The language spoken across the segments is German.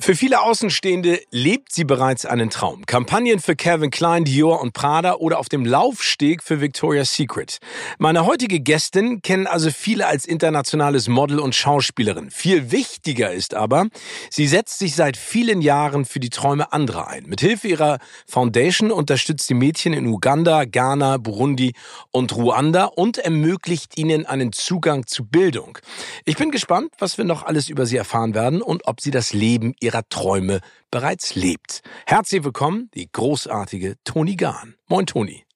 Für viele Außenstehende lebt sie bereits einen Traum. Kampagnen für Calvin Klein, Dior und Prada oder auf dem Laufsteg für Victoria's Secret. Meine heutige Gästin kennen also viele als internationales Model und Schauspielerin. Viel wichtiger ist aber, sie setzt sich seit vielen Jahren für die Träume anderer ein. Mithilfe ihrer Foundation unterstützt sie Mädchen in Uganda, Ghana, Burundi und Ruanda und ermöglicht ihnen einen Zugang zu Bildung. Ich bin gespannt, was wir noch alles über sie erfahren werden und ob sie das Leben ihrer Träume bereits lebt. Herzlich willkommen, die großartige Toni Gahn. Moin, Toni.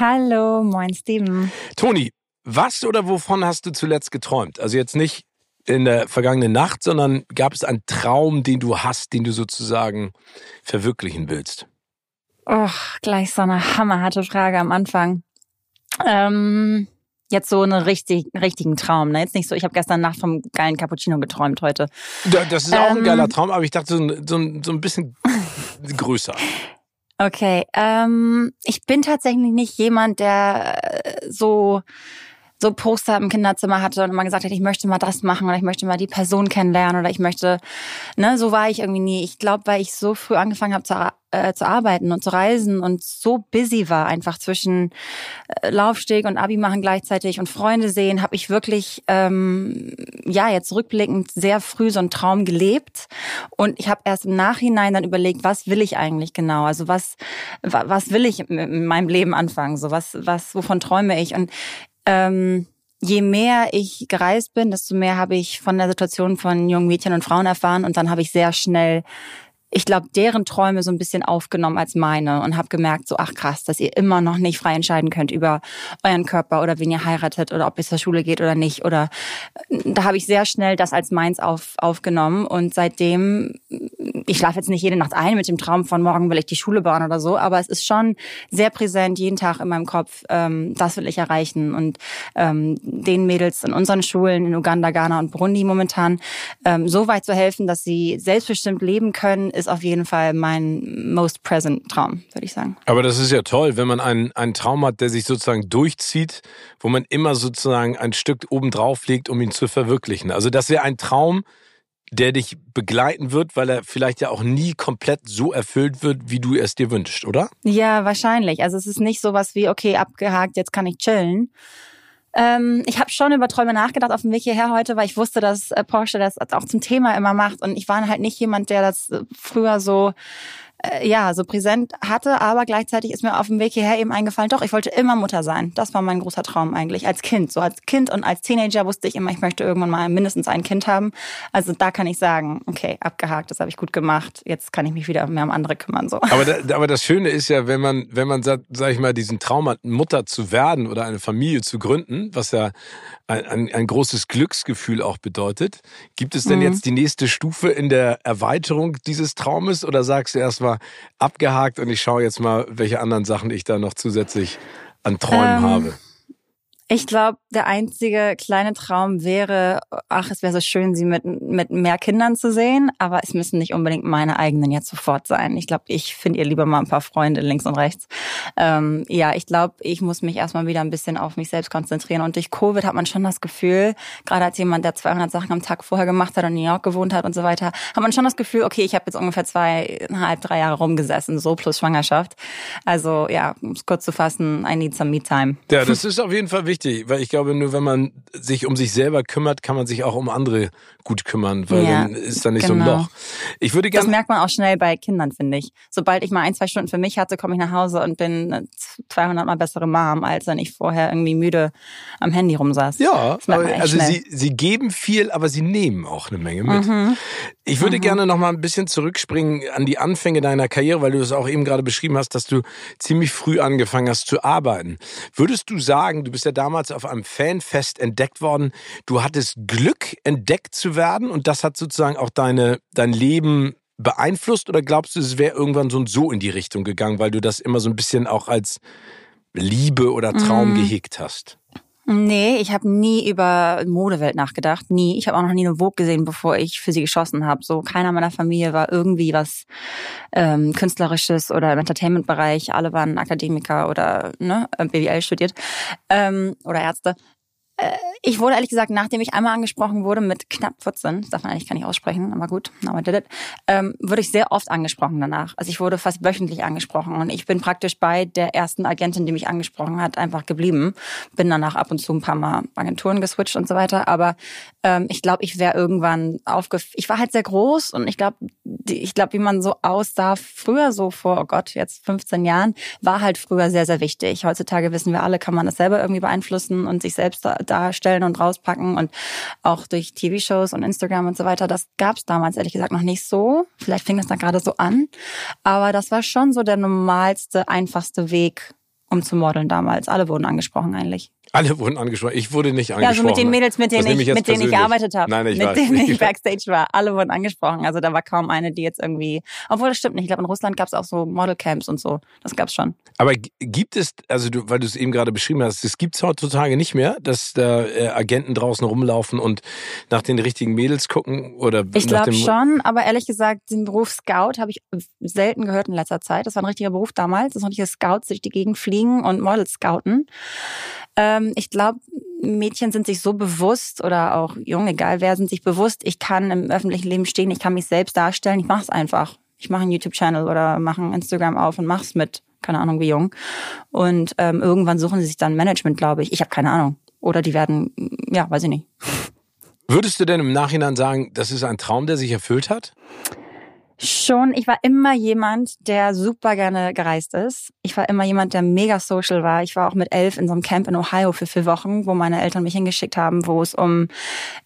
Hallo, moin, Steven. Toni, was oder wovon hast du zuletzt geträumt? Also jetzt nicht in der vergangenen Nacht, sondern gab es einen Traum, den du hast, den du sozusagen verwirklichen willst? Och, gleich so eine hammerharte Frage am Anfang. Ähm, jetzt so einen richtig, richtigen Traum. Ne? Jetzt nicht so, ich habe gestern Nacht vom geilen Cappuccino geträumt heute. Ja, das ist auch ein geiler ähm. Traum, aber ich dachte so, so, so ein bisschen größer. Okay, ähm, ich bin tatsächlich nicht jemand, der äh, so so Poster im Kinderzimmer hatte und immer gesagt hat, ich möchte mal das machen oder ich möchte mal die Person kennenlernen oder ich möchte, ne, so war ich irgendwie nie. Ich glaube, weil ich so früh angefangen habe zu, äh, zu arbeiten und zu reisen und so busy war, einfach zwischen äh, Laufsteg und Abi machen gleichzeitig und Freunde sehen, habe ich wirklich, ähm, ja, jetzt rückblickend sehr früh so einen Traum gelebt und ich habe erst im Nachhinein dann überlegt, was will ich eigentlich genau? Also was, was will ich in meinem Leben anfangen? So was, was, wovon träume ich? Und ähm, je mehr ich gereist bin, desto mehr habe ich von der Situation von jungen Mädchen und Frauen erfahren und dann habe ich sehr schnell ich glaube, deren Träume so ein bisschen aufgenommen als meine und habe gemerkt, so ach krass, dass ihr immer noch nicht frei entscheiden könnt über euren Körper oder wen ihr heiratet oder ob ihr zur Schule geht oder nicht. Oder da habe ich sehr schnell das als meins auf, aufgenommen. Und seitdem, ich schlafe jetzt nicht jede Nacht ein mit dem Traum von morgen will ich die Schule bauen oder so, aber es ist schon sehr präsent jeden Tag in meinem Kopf, ähm, das will ich erreichen. Und ähm, den Mädels in unseren Schulen in Uganda, Ghana und Burundi momentan ähm, so weit zu helfen, dass sie selbstbestimmt leben können, ist auf jeden Fall mein most present Traum, würde ich sagen. Aber das ist ja toll, wenn man einen, einen Traum hat, der sich sozusagen durchzieht, wo man immer sozusagen ein Stück obendrauf legt, um ihn zu verwirklichen. Also das wäre ein Traum, der dich begleiten wird, weil er vielleicht ja auch nie komplett so erfüllt wird, wie du es dir wünschst, oder? Ja, wahrscheinlich. Also es ist nicht so was wie, okay, abgehakt, jetzt kann ich chillen, ähm, ich habe schon über Träume nachgedacht auf dem Weg hierher heute, weil ich wusste, dass äh, Porsche das auch zum Thema immer macht. Und ich war halt nicht jemand, der das äh, früher so äh, ja, so präsent hatte, aber gleichzeitig ist mir auf dem Weg hierher eben eingefallen, doch, ich wollte immer Mutter sein. Das war mein großer Traum eigentlich, als Kind. So als Kind und als Teenager wusste ich immer, ich möchte irgendwann mal mindestens ein Kind haben. Also da kann ich sagen, okay, abgehakt, das habe ich gut gemacht. Jetzt kann ich mich wieder mehr um andere kümmern. So. Aber, da, aber das Schöne ist ja, wenn man, wenn man sagt, sag ich mal, diesen Traum hat, Mutter zu werden oder eine Familie zu gründen, was ja ein, ein, ein großes Glücksgefühl auch bedeutet. Gibt es denn mhm. jetzt die nächste Stufe in der Erweiterung dieses Traumes oder sagst du erstmal, abgehakt und ich schaue jetzt mal, welche anderen Sachen ich da noch zusätzlich an Träumen ähm, habe. Ich glaube, der einzige kleine Traum wäre, ach, es wäre so schön, sie mit, mit mehr Kindern zu sehen, aber es müssen nicht unbedingt meine eigenen jetzt sofort sein. Ich glaube, ich finde ihr lieber mal ein paar Freunde links und rechts. Ähm, ja, ich glaube, ich muss mich erstmal wieder ein bisschen auf mich selbst konzentrieren. Und durch Covid hat man schon das Gefühl, gerade als jemand, der 200 Sachen am Tag vorher gemacht hat und in New York gewohnt hat und so weiter, hat man schon das Gefühl, okay, ich habe jetzt ungefähr zweieinhalb, drei Jahre rumgesessen, so plus Schwangerschaft. Also ja, um es kurz zu fassen, I need some me time. Ja, das ist auf jeden Fall wichtig weil ich glaube, nur wenn man sich um sich selber kümmert, kann man sich auch um andere gut kümmern, weil ja, dann ist da nicht genau. so ein genau. Loch. Ich würde gerne. Das merkt man auch schnell bei Kindern, finde ich. Sobald ich mal ein, zwei Stunden für mich hatte, komme ich nach Hause und bin 200 mal bessere Mom, als wenn ich vorher irgendwie müde am Handy rumsaß. Ja, also sie, sie geben viel, aber sie nehmen auch eine Menge mit. Mhm. Ich würde mhm. gerne noch mal ein bisschen zurückspringen an die Anfänge deiner Karriere, weil du es auch eben gerade beschrieben hast, dass du ziemlich früh angefangen hast zu arbeiten. Würdest du sagen, du bist ja damals auf einem Fanfest entdeckt worden, du hattest Glück, entdeckt zu werden und das hat sozusagen auch deine, dein Leben beeinflusst oder glaubst du, es wäre irgendwann so und so in die Richtung gegangen, weil du das immer so ein bisschen auch als Liebe oder Traum mm. gehegt hast? Nee, ich habe nie über Modewelt nachgedacht, nie. Ich habe auch noch nie eine Vogue gesehen, bevor ich für sie geschossen habe. So keiner meiner Familie war irgendwie was ähm, künstlerisches oder im Entertainment-Bereich. Alle waren Akademiker oder ne, BWL studiert ähm, oder Ärzte. Äh, ich wurde ehrlich gesagt, nachdem ich einmal angesprochen wurde mit knapp 14, das darf man eigentlich gar nicht aussprechen, aber gut, now I did it, ähm, wurde ich sehr oft angesprochen danach. Also ich wurde fast wöchentlich angesprochen und ich bin praktisch bei der ersten Agentin, die mich angesprochen hat, einfach geblieben. Bin danach ab und zu ein paar Mal Agenturen geswitcht und so weiter, aber ähm, ich glaube, ich wäre irgendwann aufgef... Ich war halt sehr groß und ich glaube, ich glaube, wie man so aussah früher, so vor, oh Gott, jetzt 15 Jahren, war halt früher sehr, sehr wichtig. Heutzutage wissen wir alle, kann man das selber irgendwie beeinflussen und sich selbst darstellen und rauspacken und auch durch TV-Shows und Instagram und so weiter. Das gab es damals ehrlich gesagt noch nicht so. Vielleicht fing das da gerade so an. Aber das war schon so der normalste, einfachste Weg, um zu modeln damals. Alle wurden angesprochen eigentlich. Alle wurden angesprochen. Ich wurde nicht angesprochen. Ja, also mit den Mädels, mit denen, ich, ich mit denen ich gearbeitet habe. Nein, ich Mit weiß. denen ich Backstage war. Alle wurden angesprochen. Also da war kaum eine, die jetzt irgendwie. Obwohl das stimmt nicht. Ich glaube, in Russland gab es auch so Modelcamps und so. Das gab's schon. Aber gibt es, also du, weil du es eben gerade beschrieben hast, es gibt's heutzutage nicht mehr, dass da äh, Agenten draußen rumlaufen und nach den richtigen Mädels gucken oder Ich glaube schon, aber ehrlich gesagt, den Beruf Scout habe ich selten gehört in letzter Zeit. Das war ein richtiger Beruf damals. Das waren richtige Scouts, die durch die Gegend fliegen und Models scouten. Ähm, ich glaube, Mädchen sind sich so bewusst oder auch jung, egal wer, sind sich bewusst, ich kann im öffentlichen Leben stehen, ich kann mich selbst darstellen, ich mache es einfach. Ich mache einen YouTube-Channel oder mache ein Instagram auf und mach's mit, keine Ahnung wie jung. Und ähm, irgendwann suchen sie sich dann Management, glaube ich. Ich habe keine Ahnung. Oder die werden, ja, weiß ich nicht. Würdest du denn im Nachhinein sagen, das ist ein Traum, der sich erfüllt hat? Schon, ich war immer jemand, der super gerne gereist ist. Ich war immer jemand, der mega social war. Ich war auch mit elf in so einem Camp in Ohio für vier Wochen, wo meine Eltern mich hingeschickt haben, wo es um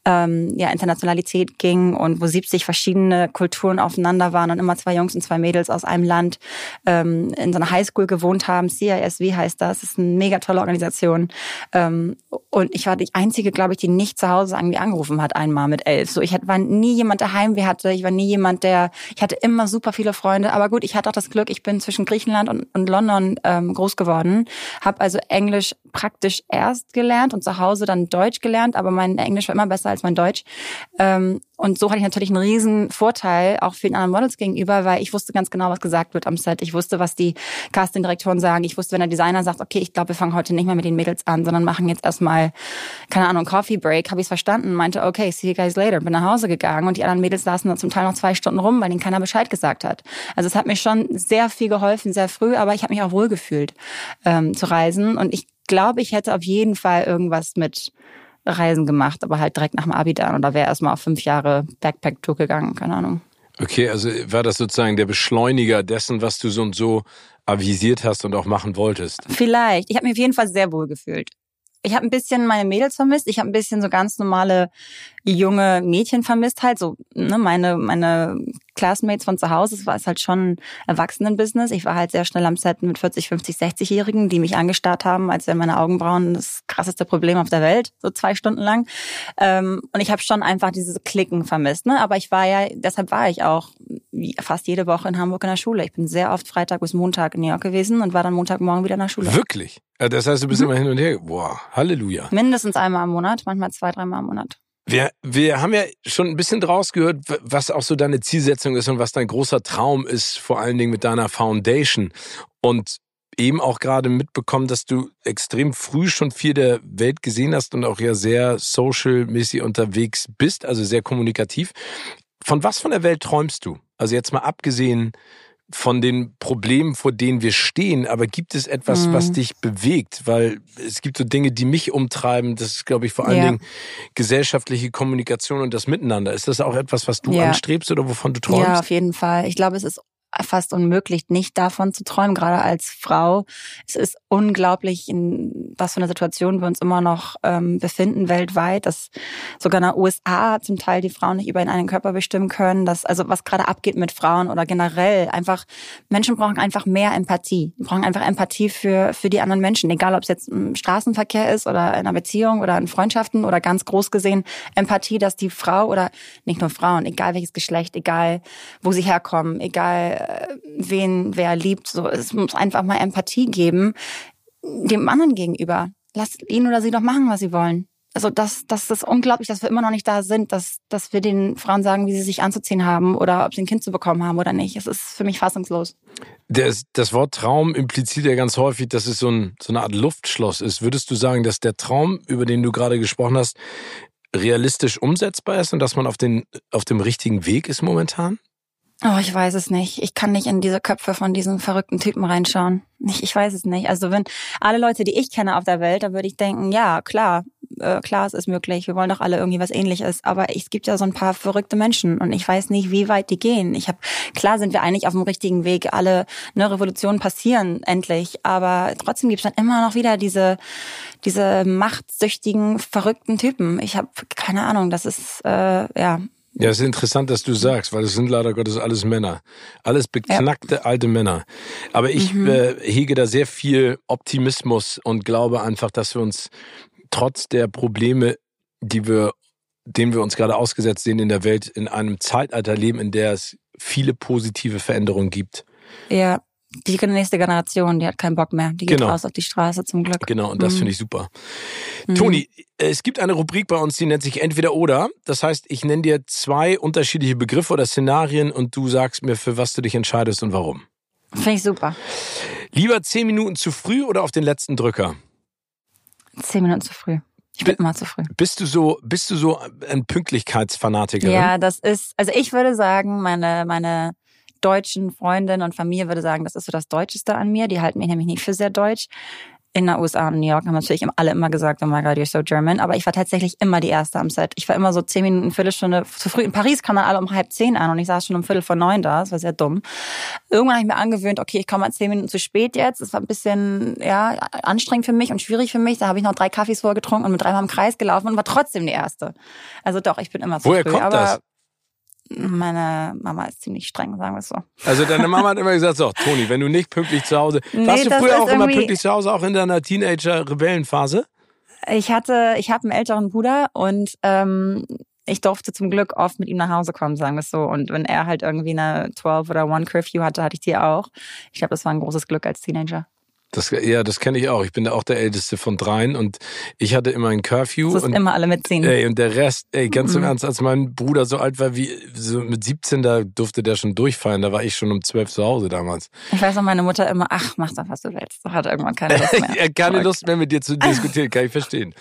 ähm, ja, Internationalität ging und wo 70 verschiedene Kulturen aufeinander waren und immer zwei Jungs und zwei Mädels aus einem Land ähm, in so einer Highschool gewohnt haben. CISW heißt das. Das ist eine mega tolle Organisation. Ähm, und ich war die einzige, glaube ich, die nicht zu Hause irgendwie angerufen hat, einmal mit elf. So, ich war nie jemand, der Heimweh hatte. Ich war nie jemand, der, ich hatte immer super viele Freunde. Aber gut, ich hatte auch das Glück, ich bin zwischen Griechenland und, und London ähm, groß geworden. Habe also Englisch praktisch erst gelernt und zu Hause dann Deutsch gelernt. Aber mein Englisch war immer besser als mein Deutsch. Ähm, und so hatte ich natürlich einen riesen Vorteil auch für den anderen Models gegenüber, weil ich wusste ganz genau, was gesagt wird am Set. Ich wusste, was die Casting-Direktoren sagen. Ich wusste, wenn der Designer sagt, okay, ich glaube, wir fangen heute nicht mehr mit den Mädels an, sondern machen jetzt erstmal, keine Ahnung, Coffee Break, habe ich es verstanden, meinte, okay, see you guys later. Bin nach Hause gegangen und die anderen Mädels saßen dann zum Teil noch zwei Stunden rum, weil ihnen keiner Bescheid gesagt hat. Also es hat mir schon sehr viel geholfen, sehr früh, aber ich habe mich auch wohlgefühlt ähm, zu reisen. Und ich glaube, ich hätte auf jeden Fall irgendwas mit Reisen gemacht, aber halt direkt nach dem Abi dann. Oder wäre erstmal auf fünf Jahre Backpack-Tour gegangen, keine Ahnung. Okay, also war das sozusagen der Beschleuniger dessen, was du so und so avisiert hast und auch machen wolltest? Vielleicht. Ich habe mich auf jeden Fall sehr wohl gefühlt. Ich habe ein bisschen meine Mädels vermisst. Ich habe ein bisschen so ganz normale junge Mädchen vermisst halt. So ne, meine meine Classmates von zu Hause. Es war halt schon Erwachsenenbusiness. Ich war halt sehr schnell am Set mit 40, 50, 60-Jährigen, die mich angestarrt haben, als wären meine Augenbrauen das krasseste Problem auf der Welt, so zwei Stunden lang. Ähm, und ich habe schon einfach dieses Klicken vermisst. Ne? Aber ich war ja, deshalb war ich auch fast jede Woche in Hamburg in der Schule. Ich bin sehr oft Freitag bis Montag in New York gewesen und war dann Montagmorgen wieder in der Schule. Wirklich? Das heißt, du bist mhm. immer hin und her. Boah, Halleluja. Mindestens einmal im Monat, manchmal zwei, dreimal im Monat. Wir, wir haben ja schon ein bisschen draus gehört, was auch so deine Zielsetzung ist und was dein großer Traum ist, vor allen Dingen mit deiner Foundation. Und eben auch gerade mitbekommen, dass du extrem früh schon viel der Welt gesehen hast und auch ja sehr social-mäßig unterwegs bist, also sehr kommunikativ. Von was von der Welt träumst du? Also jetzt mal abgesehen von den Problemen, vor denen wir stehen, aber gibt es etwas, mhm. was dich bewegt? Weil es gibt so Dinge, die mich umtreiben. Das ist, glaube ich, vor allen ja. Dingen gesellschaftliche Kommunikation und das Miteinander. Ist das auch etwas, was du ja. anstrebst oder wovon du träumst? Ja, auf jeden Fall. Ich glaube, es ist fast unmöglich, nicht davon zu träumen, gerade als Frau. Es ist unglaublich, in was für einer Situation wir uns immer noch ähm, befinden weltweit, dass sogar in den USA zum Teil die Frauen nicht über einen Körper bestimmen können, dass also was gerade abgeht mit Frauen oder generell einfach Menschen brauchen einfach mehr Empathie. Die brauchen einfach Empathie für für die anderen Menschen, egal ob es jetzt im Straßenverkehr ist oder in einer Beziehung oder in Freundschaften oder ganz groß gesehen Empathie, dass die Frau oder nicht nur Frauen, egal welches Geschlecht, egal wo sie herkommen, egal wen wer liebt, so es muss einfach mal Empathie geben dem anderen gegenüber. Lass ihn oder sie doch machen, was sie wollen. Also das, das ist unglaublich, dass wir immer noch nicht da sind, dass, dass wir den Frauen sagen, wie sie sich anzuziehen haben oder ob sie ein Kind zu bekommen haben oder nicht. Es ist für mich fassungslos. Das, das Wort Traum impliziert ja ganz häufig, dass es so, ein, so eine Art Luftschloss ist. Würdest du sagen, dass der Traum, über den du gerade gesprochen hast, realistisch umsetzbar ist und dass man auf, den, auf dem richtigen Weg ist momentan? Oh, ich weiß es nicht. Ich kann nicht in diese Köpfe von diesen verrückten Typen reinschauen. Ich, ich weiß es nicht. Also wenn alle Leute, die ich kenne auf der Welt, da würde ich denken, ja, klar, äh, klar, es ist möglich. Wir wollen doch alle irgendwie was ähnliches. Aber es gibt ja so ein paar verrückte Menschen und ich weiß nicht, wie weit die gehen. Ich habe, klar sind wir eigentlich auf dem richtigen Weg. Alle ne, Revolutionen passieren endlich. Aber trotzdem gibt es dann immer noch wieder diese, diese machtsüchtigen, verrückten Typen. Ich habe keine Ahnung, das ist, äh, ja, ja, es ist interessant, dass du sagst, weil es sind leider Gottes alles Männer. Alles beknackte ja. alte Männer. Aber ich mhm. äh, hege da sehr viel Optimismus und glaube einfach, dass wir uns trotz der Probleme, die wir, denen wir uns gerade ausgesetzt sehen in der Welt, in einem Zeitalter leben, in der es viele positive Veränderungen gibt. Ja, die nächste Generation, die hat keinen Bock mehr. Die geht genau. raus auf die Straße zum Glück. Genau, und das mhm. finde ich super. Mhm. Toni, es gibt eine Rubrik bei uns, die nennt sich Entweder oder. Das heißt, ich nenne dir zwei unterschiedliche Begriffe oder Szenarien und du sagst mir, für was du dich entscheidest und warum. Finde ich super. Lieber zehn Minuten zu früh oder auf den letzten Drücker? Zehn Minuten zu früh. Ich bin immer zu früh. Bist du so, bist du so ein Pünktlichkeitsfanatiker? Ja, das ist, also ich würde sagen, meine, meine deutschen Freundin und Familie würde sagen, das ist so das Deutscheste an mir. Die halten mich nämlich nicht für sehr deutsch. In den USA und New York haben natürlich alle immer gesagt, oh my God, you're so German. Aber ich war tatsächlich immer die Erste am Set. Ich war immer so zehn Minuten, Viertelstunde zu früh. In Paris kamen dann alle um halb zehn an und ich saß schon um Viertel vor neun da. Das war sehr dumm. Irgendwann habe ich mir angewöhnt, okay, ich komme mal zehn Minuten zu spät jetzt. Das war ein bisschen ja anstrengend für mich und schwierig für mich. Da habe ich noch drei Kaffees vorgetrunken und mit dreimal im Kreis gelaufen und war trotzdem die Erste. Also doch, ich bin immer zu Woher früh. Woher kommt aber das? Meine Mama ist ziemlich streng, sagen wir es so. Also deine Mama hat immer gesagt, so, Toni, wenn du nicht pünktlich zu Hause, nee, warst du früher auch immer pünktlich zu Hause, auch in deiner Teenager-Rebellenphase? Ich hatte, ich habe einen älteren Bruder und ähm, ich durfte zum Glück oft mit ihm nach Hause kommen, sagen wir es so. Und wenn er halt irgendwie eine 12 oder One Curfew hatte, hatte ich die auch. Ich glaube, das war ein großes Glück als Teenager. Das, ja, das kenne ich auch. Ich bin da auch der Älteste von dreien und ich hatte immer ein Curfew. Das und, immer alle mitziehen. Ey, und der Rest, ey, ganz mhm. im Ernst, als mein Bruder so alt war wie so mit 17, da durfte der schon durchfallen. Da war ich schon um 12 zu Hause damals. Ich weiß noch, meine Mutter immer, ach, mach doch, was du willst. Da hat irgendwann keine Lust mehr. keine Lust mehr mit dir zu diskutieren, kann ich verstehen.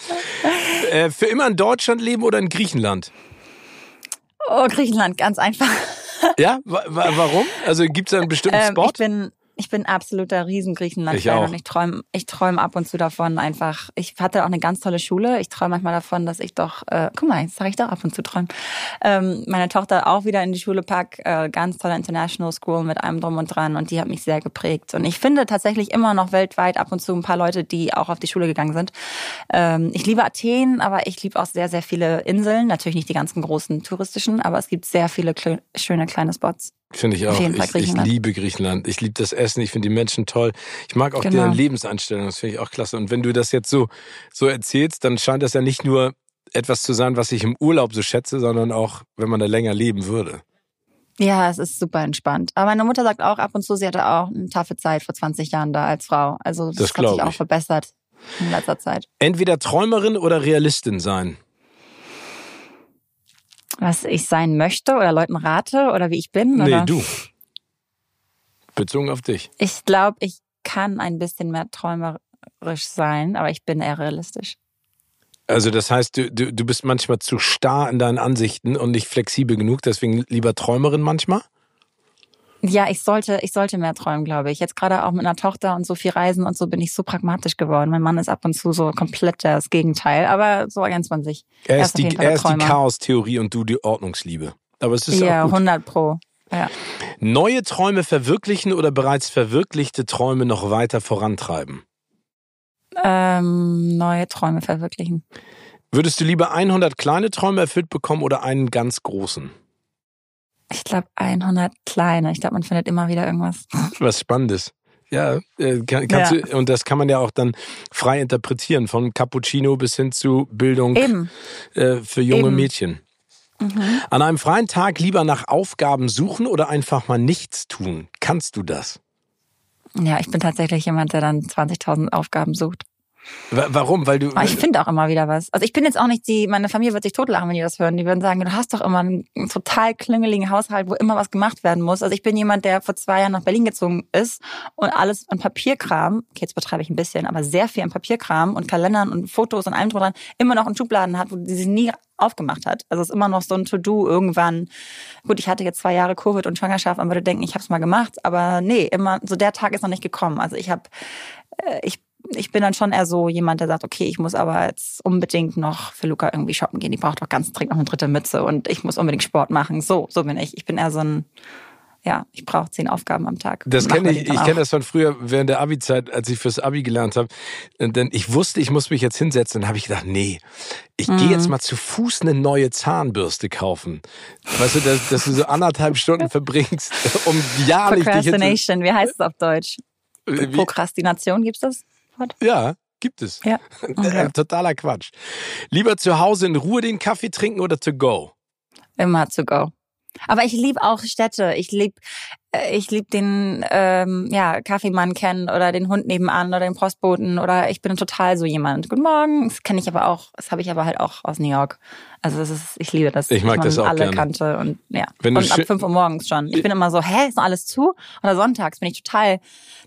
äh, für immer in Deutschland leben oder in Griechenland? Oh, Griechenland, ganz einfach. ja, warum? Also gibt es einen bestimmten ähm, Spot? Ich bin ich bin absoluter riesen Griechenland-Fan und ich träume ich träum ab und zu davon einfach. Ich hatte auch eine ganz tolle Schule. Ich träume manchmal davon, dass ich doch, äh, guck mal, jetzt sage ich doch ab und zu träumen. Ähm, meine Tochter auch wieder in die Schule pack, äh, ganz tolle International School mit allem drum und dran und die hat mich sehr geprägt. Und ich finde tatsächlich immer noch weltweit ab und zu ein paar Leute, die auch auf die Schule gegangen sind. Ähm, ich liebe Athen, aber ich liebe auch sehr, sehr viele Inseln. Natürlich nicht die ganzen großen touristischen, aber es gibt sehr viele schöne kleine Spots. Finde ich auch. Ich, ich, liebe Griechenland. Ich liebe das Essen. Ich finde die Menschen toll. Ich mag auch genau. deren Lebenseinstellung. Das finde ich auch klasse. Und wenn du das jetzt so, so erzählst, dann scheint das ja nicht nur etwas zu sein, was ich im Urlaub so schätze, sondern auch, wenn man da länger leben würde. Ja, es ist super entspannt. Aber meine Mutter sagt auch ab und zu, sie hatte auch eine taffe Zeit vor 20 Jahren da als Frau. Also das, das hat sich auch ich. verbessert in letzter Zeit. Entweder Träumerin oder Realistin sein was ich sein möchte oder Leuten rate oder wie ich bin? Nee, oder? du. Bezogen auf dich. Ich glaube, ich kann ein bisschen mehr träumerisch sein, aber ich bin eher realistisch. Also das heißt, du, du, du bist manchmal zu starr in deinen Ansichten und nicht flexibel genug, deswegen lieber Träumerin manchmal? Ja, ich sollte, ich sollte mehr träumen, glaube ich. Jetzt gerade auch mit einer Tochter und so viel Reisen und so bin ich so pragmatisch geworden. Mein Mann ist ab und zu so komplett das Gegenteil, aber so ergänzt man sich. Er ist, er ist die, er ist die Chaos-Theorie und du die Ordnungsliebe. Aber es ist ja, auch gut. 100 pro. Ja. Neue Träume verwirklichen oder bereits verwirklichte Träume noch weiter vorantreiben? Ähm, neue Träume verwirklichen. Würdest du lieber 100 kleine Träume erfüllt bekommen oder einen ganz großen? Ich glaube 100 kleine. Ich glaube, man findet immer wieder irgendwas. Was Spannendes. Ja, äh, kann, kannst Ja. Du, und das kann man ja auch dann frei interpretieren, von Cappuccino bis hin zu Bildung äh, für junge Eben. Mädchen. Mhm. An einem freien Tag lieber nach Aufgaben suchen oder einfach mal nichts tun? Kannst du das? Ja, ich bin tatsächlich jemand, der dann 20.000 Aufgaben sucht. Wa- Warum? Weil du. Aber ich finde auch immer wieder was. Also ich bin jetzt auch nicht die, meine Familie wird sich totlachen, wenn die das hören. Die würden sagen, du hast doch immer einen total klingeligen Haushalt, wo immer was gemacht werden muss. Also ich bin jemand, der vor zwei Jahren nach Berlin gezogen ist und alles an Papierkram, okay, jetzt betreibe ich ein bisschen, aber sehr viel an Papierkram und Kalendern und Fotos und allem drum dran, immer noch in Schubladen hat, wo die sich nie aufgemacht hat. Also es ist immer noch so ein To-Do irgendwann. Gut, ich hatte jetzt zwei Jahre Covid und Schwangerschaft, man würde denken, ich habe es mal gemacht, aber nee, immer so der Tag ist noch nicht gekommen. Also ich habe, äh, ich ich bin dann schon eher so jemand, der sagt, okay, ich muss aber jetzt unbedingt noch für Luca irgendwie shoppen gehen. Die braucht doch ganz dringend noch eine dritte Mütze und ich muss unbedingt Sport machen. So, so bin ich. Ich bin eher so ein, ja, ich brauche zehn Aufgaben am Tag. Das kenne ich, ich kenne das von früher während der Abi-Zeit, als ich fürs Abi gelernt habe. Denn ich wusste, ich muss mich jetzt hinsetzen. Dann habe ich gedacht, nee, ich Mhm. gehe jetzt mal zu Fuß eine neue Zahnbürste kaufen. Weißt du, dass, dass du so anderthalb Stunden verbringst, um ja nicht. Procrastination, wie heißt es auf Deutsch? Wie- Prokrastination, gibt's das? Wort? Ja, gibt es. Ja. Okay. Äh, Totaler Quatsch. Lieber zu Hause in Ruhe den Kaffee trinken oder to go? Immer to go. Aber ich liebe auch Städte. Ich lieb, äh, ich lieb den ähm, ja, Kaffeemann kennen oder den Hund nebenan oder den Postboten oder ich bin total so jemand. Guten Morgen. Das kenne ich aber auch. Das habe ich aber halt auch aus New York. Also das ist, ich liebe das. Ich mag das auch alle gerne. kannte und ja. Wenn und ab schön- fünf Uhr morgens schon. Ich bin immer so, hä, ist noch alles zu? Oder sonntags bin ich total,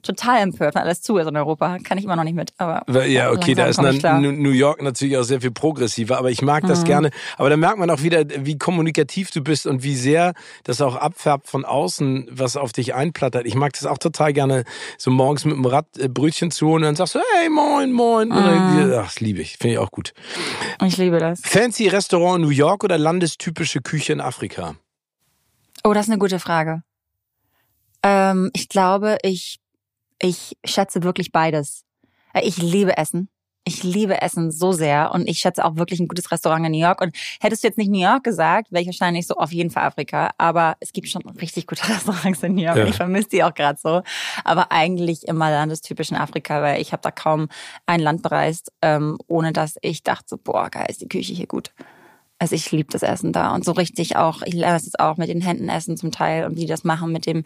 total empört, wenn alles zu ist in Europa. Kann ich immer noch nicht mit. Aber Ja, okay, da ist New York natürlich auch sehr viel progressiver, aber ich mag das Mhm. gerne. Aber da merkt man auch wieder, wie kommunikativ du bist und wie sehr das auch abfärbt von außen, was auf dich einplattert. Ich mag das auch total gerne, so morgens mit dem Rad äh, Brötchen zu holen und dann sagst du, hey, moin, moin. Mhm. ach, das liebe ich, finde ich auch gut. Ich liebe das. Fancy Restaurant in New York oder landestypische Küche in Afrika? Oh, das ist eine gute Frage. Ähm, ich glaube, ich, ich schätze wirklich beides. Äh, Ich liebe Essen. Ich liebe Essen so sehr und ich schätze auch wirklich ein gutes Restaurant in New York. Und hättest du jetzt nicht New York gesagt, wäre ich wahrscheinlich so auf jeden Fall Afrika. Aber es gibt schon richtig gute Restaurants in New York. Ja. und Ich vermisse die auch gerade so. Aber eigentlich immer landestypisch in Afrika, weil ich habe da kaum ein Land bereist, ähm, ohne dass ich dachte, boah, geil, ist die Küche hier gut. Also ich liebe das Essen da und so richtig auch, ich lerne das jetzt auch mit den Händen essen zum Teil und wie die das machen mit dem,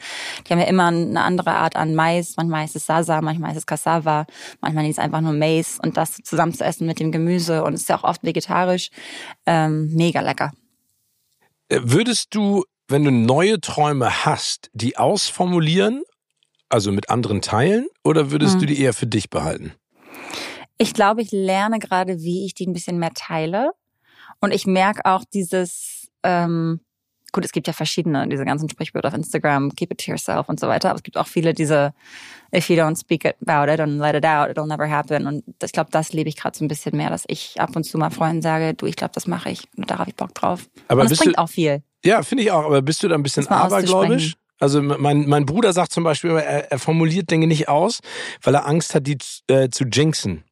die haben ja immer eine andere Art an Mais, manchmal ist es Sasa, manchmal ist es Cassava, manchmal ist es einfach nur Mais und das zusammen zu essen mit dem Gemüse und es ist ja auch oft vegetarisch, ähm, mega lecker. Äh, Würdest du, wenn du neue Träume hast, die ausformulieren, also mit anderen teilen, oder würdest Hm. du die eher für dich behalten? Ich glaube, ich lerne gerade, wie ich die ein bisschen mehr teile und ich merke auch dieses, ähm, gut, es gibt ja verschiedene, diese ganzen Sprichwörter auf Instagram, keep it to yourself und so weiter. Aber es gibt auch viele diese, if you don't speak about it and let it out, it'll never happen. Und das- ich glaube, das lebe ich gerade so ein bisschen mehr, dass ich ab und zu mal Freunden sage, du, ich glaube, das mache ich. Und da habe ich Bock drauf. Aber und bist bringt du, auch viel. ja, finde ich auch, aber bist du da ein bisschen Das abergläubisch? Also mein, mein Bruder sagt zum Beispiel, immer, er, er formuliert Dinge nicht aus, weil er Angst hat, die zu- äh, zu jinxen.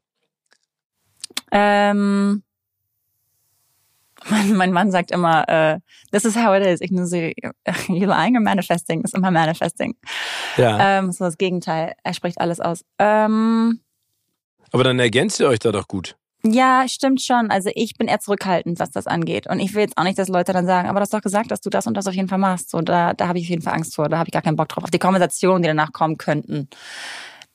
Ähm, mein, mein Mann sagt immer, äh, this is how it is. Ich nur so, you lying or manifesting? Ist immer manifesting. Ja. Ähm, so das Gegenteil. Er spricht alles aus. Ähm, aber dann ergänzt ihr euch da doch gut. Ja, stimmt schon. Also ich bin eher zurückhaltend, was das angeht. Und ich will jetzt auch nicht, dass Leute dann sagen, aber du hast doch gesagt, dass du das und das auf jeden Fall machst. So, da, da habe ich auf jeden Fall Angst vor. Da habe ich gar keinen Bock drauf. Auf die Konversationen, die danach kommen könnten.